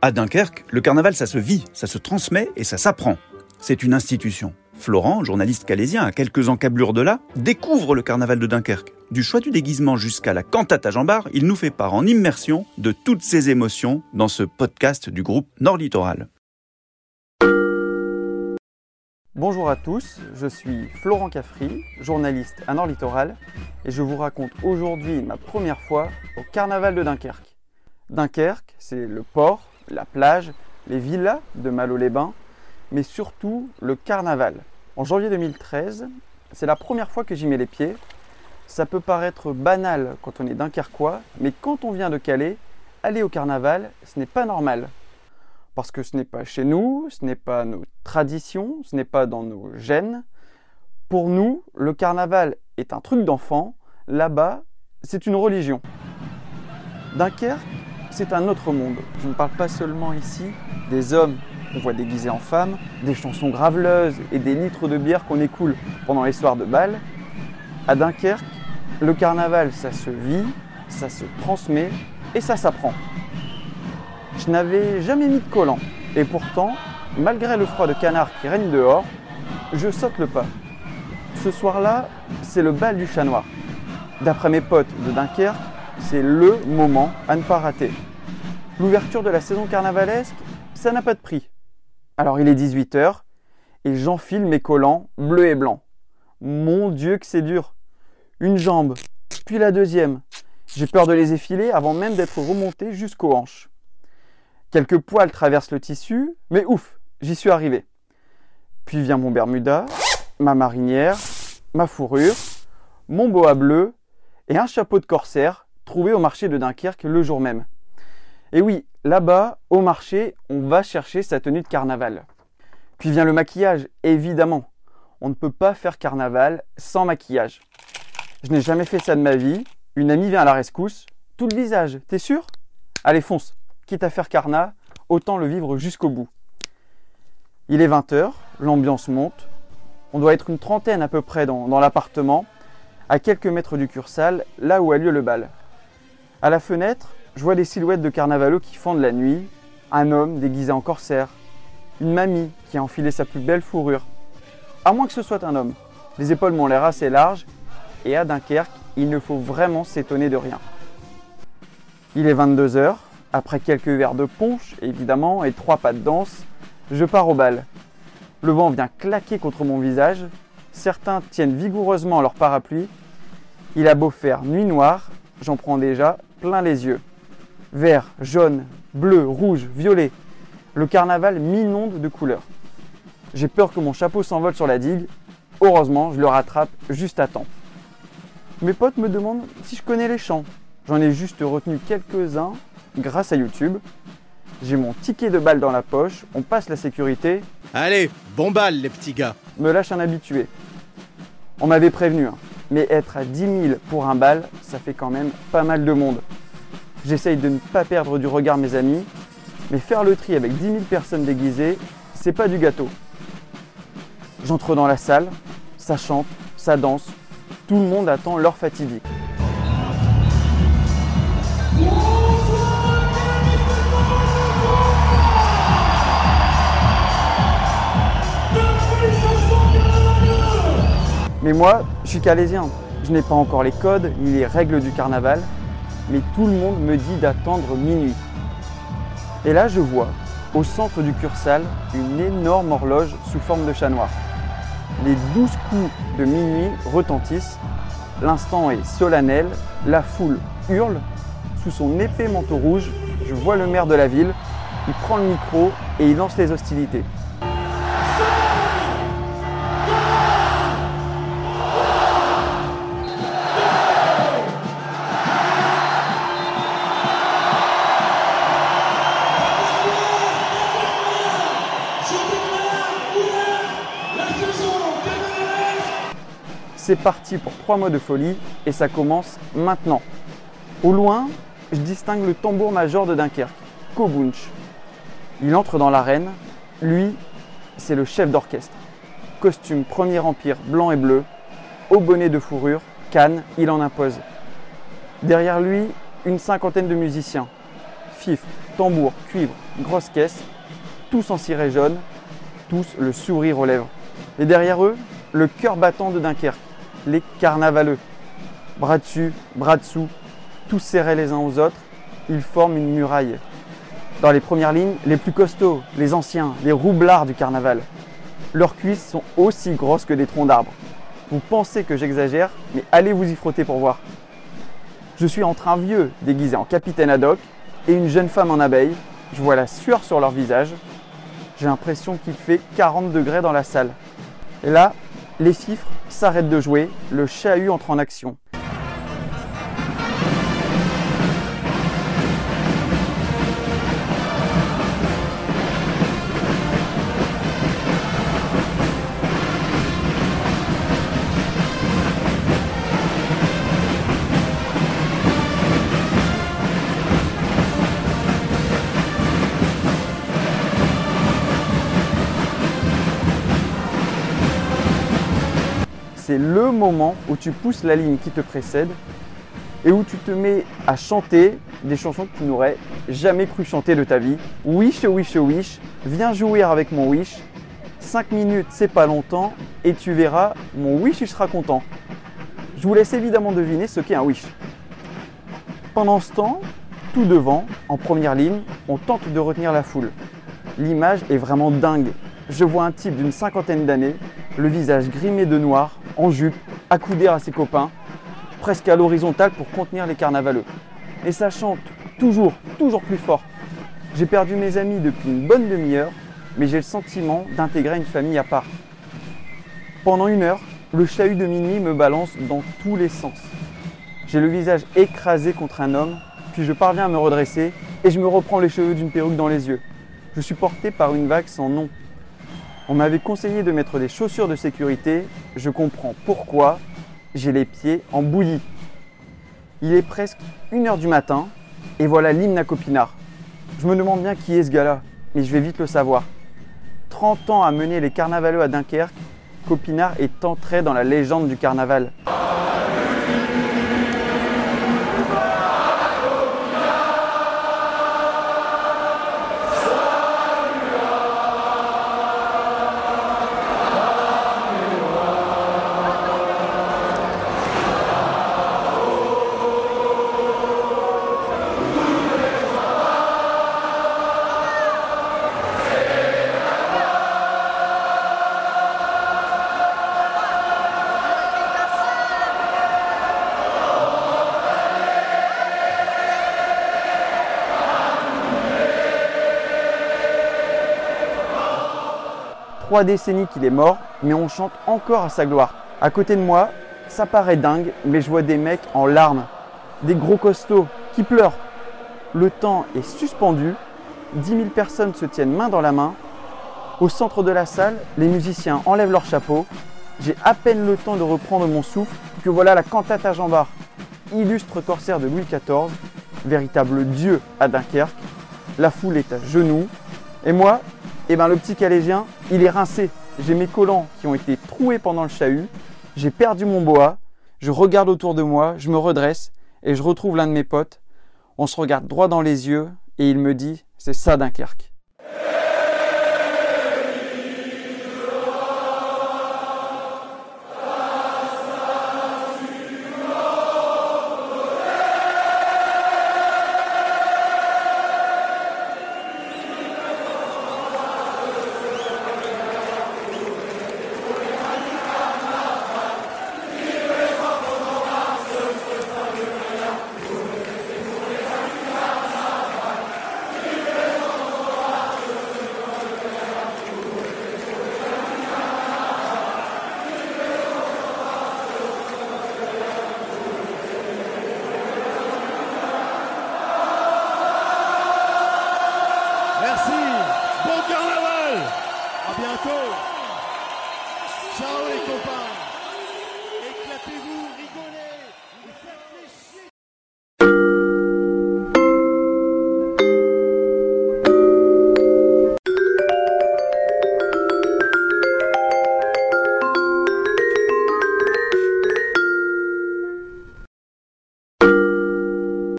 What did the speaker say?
À Dunkerque, le carnaval, ça se vit, ça se transmet et ça s'apprend. C'est une institution. Florent, journaliste calésien à quelques encablures de là, découvre le carnaval de Dunkerque. Du choix du déguisement jusqu'à la cantate à Jean-Bart, il nous fait part en immersion de toutes ses émotions dans ce podcast du groupe Nord Littoral. Bonjour à tous, je suis Florent Caffry, journaliste à Nord Littoral, et je vous raconte aujourd'hui ma première fois au carnaval de Dunkerque. Dunkerque, c'est le port, la plage, les villas de Malo-les-Bains, mais surtout le carnaval. En janvier 2013, c'est la première fois que j'y mets les pieds. Ça peut paraître banal quand on est dunkerquois, mais quand on vient de Calais, aller au carnaval, ce n'est pas normal. Parce que ce n'est pas chez nous, ce n'est pas nos traditions, ce n'est pas dans nos gènes. Pour nous, le carnaval est un truc d'enfant. Là-bas, c'est une religion. Dunkerque, c'est un autre monde. Je ne parle pas seulement ici des hommes qu'on voit déguisés en femmes, des chansons graveleuses et des litres de bière qu'on écoule pendant les soirs de bal. À Dunkerque, le carnaval, ça se vit, ça se transmet et ça s'apprend. Je n'avais jamais mis de collant et pourtant, malgré le froid de canard qui règne dehors, je saute le pas. Ce soir-là, c'est le bal du chat noir. D'après mes potes de Dunkerque, c'est LE moment à ne pas rater. L'ouverture de la saison carnavalesque, ça n'a pas de prix. Alors il est 18h et j'enfile mes collants bleus et blancs. Mon Dieu que c'est dur. Une jambe, puis la deuxième. J'ai peur de les effiler avant même d'être remonté jusqu'aux hanches. Quelques poils traversent le tissu, mais ouf, j'y suis arrivé. Puis vient mon Bermuda, ma marinière, ma fourrure, mon boa bleu et un chapeau de corsaire trouvé au marché de Dunkerque le jour même. Et oui, là-bas, au marché, on va chercher sa tenue de carnaval. Puis vient le maquillage, évidemment. On ne peut pas faire carnaval sans maquillage. Je n'ai jamais fait ça de ma vie. Une amie vient à la rescousse. Tout le visage, t'es sûr? Allez, fonce. Quitte à faire carna, autant le vivre jusqu'au bout. Il est 20h, l'ambiance monte. On doit être une trentaine à peu près dans, dans l'appartement, à quelques mètres du cursal, là où a lieu le bal. À la fenêtre, je vois des silhouettes de carnavalos qui fendent la nuit, un homme déguisé en corsaire, une mamie qui a enfilé sa plus belle fourrure. À moins que ce soit un homme. Les épaules m'ont l'air assez larges, et à Dunkerque, il ne faut vraiment s'étonner de rien. Il est 22h, après quelques verres de punch, évidemment, et trois pas de danse, je pars au bal. Le vent vient claquer contre mon visage, certains tiennent vigoureusement leur parapluie. Il a beau faire nuit noire, j'en prends déjà plein les yeux vert, jaune, bleu, rouge, violet. Le carnaval m'inonde de couleurs. J'ai peur que mon chapeau s'envole sur la digue. Heureusement, je le rattrape juste à temps. Mes potes me demandent si je connais les chants. J'en ai juste retenu quelques-uns grâce à YouTube. J'ai mon ticket de balle dans la poche, on passe la sécurité. Allez, bon bal les petits gars. Me lâche un habitué. On m'avait prévenu, hein. Mais être à 10 000 pour un bal, ça fait quand même pas mal de monde. J'essaye de ne pas perdre du regard mes amis, mais faire le tri avec 10 000 personnes déguisées, c'est pas du gâteau. J'entre dans la salle, ça chante, ça danse, tout le monde attend leur fatidique. Mais moi, je suis calésien. Je n'ai pas encore les codes ni les règles du carnaval, mais tout le monde me dit d'attendre minuit. Et là, je vois, au centre du cursal, une énorme horloge sous forme de chat noir. Les douze coups de minuit retentissent, l'instant est solennel, la foule hurle, sous son épais manteau rouge, je vois le maire de la ville, il prend le micro et il lance les hostilités. C'est parti pour trois mois de folie et ça commence maintenant. Au loin, je distingue le tambour major de Dunkerque, Kobunch. Il entre dans l'arène. Lui, c'est le chef d'orchestre. Costume Premier Empire blanc et bleu, au bonnet de fourrure, canne, il en impose. Derrière lui, une cinquantaine de musiciens. Fifre, tambour, cuivre, grosse caisse, tous en ciré jaune, tous le sourire aux lèvres. Et derrière eux, le cœur battant de Dunkerque, les carnavaleux. Bras dessus, bras dessous, tous serrés les uns aux autres, ils forment une muraille. Dans les premières lignes, les plus costauds, les anciens, les roublards du carnaval. Leurs cuisses sont aussi grosses que des troncs d'arbres. Vous pensez que j'exagère, mais allez vous y frotter pour voir. Je suis entre un vieux déguisé en capitaine Haddock et une jeune femme en abeille. Je vois la sueur sur leur visage. J'ai l'impression qu'il fait 40 degrés dans la salle. Et là, les fifres s'arrêtent de jouer, le chahut entre en action. C'est le moment où tu pousses la ligne qui te précède et où tu te mets à chanter des chansons que tu n'aurais jamais cru chanter de ta vie. Wish, wish, wish, viens jouer avec mon wish. 5 minutes, c'est pas longtemps, et tu verras, mon wish, il sera content. Je vous laisse évidemment deviner ce qu'est un wish. Pendant ce temps, tout devant, en première ligne, on tente de retenir la foule. L'image est vraiment dingue. Je vois un type d'une cinquantaine d'années, le visage grimé de noir, en jupe, accoudé à ses copains, presque à l'horizontale pour contenir les carnavaleux. Et ça chante toujours, toujours plus fort. J'ai perdu mes amis depuis une bonne demi-heure, mais j'ai le sentiment d'intégrer une famille à part. Pendant une heure, le chahut de minuit me balance dans tous les sens. J'ai le visage écrasé contre un homme, puis je parviens à me redresser et je me reprends les cheveux d'une perruque dans les yeux. Je suis porté par une vague sans nom. On m'avait conseillé de mettre des chaussures de sécurité. Je comprends pourquoi. J'ai les pieds en bouillie. Il est presque 1h du matin et voilà l'hymne à Copinard. Je me demande bien qui est ce gars-là, mais je vais vite le savoir. 30 ans à mener les carnavaleux à Dunkerque, Copinard est entré dans la légende du carnaval. Trois décennies qu'il est mort, mais on chante encore à sa gloire. À côté de moi, ça paraît dingue, mais je vois des mecs en larmes, des gros costauds qui pleurent. Le temps est suspendu, 10 000 personnes se tiennent main dans la main. Au centre de la salle, les musiciens enlèvent leur chapeau. J'ai à peine le temps de reprendre mon souffle que voilà la cantate à Jean Bart, illustre corsaire de Louis XIV, véritable dieu à Dunkerque. La foule est à genoux. Et moi, eh ben, le petit Calésien, il est rincé. J'ai mes collants qui ont été troués pendant le chahut. J'ai perdu mon boa. Je regarde autour de moi, je me redresse et je retrouve l'un de mes potes. On se regarde droit dans les yeux et il me dit C'est ça Dunkerque. Ooh, he's going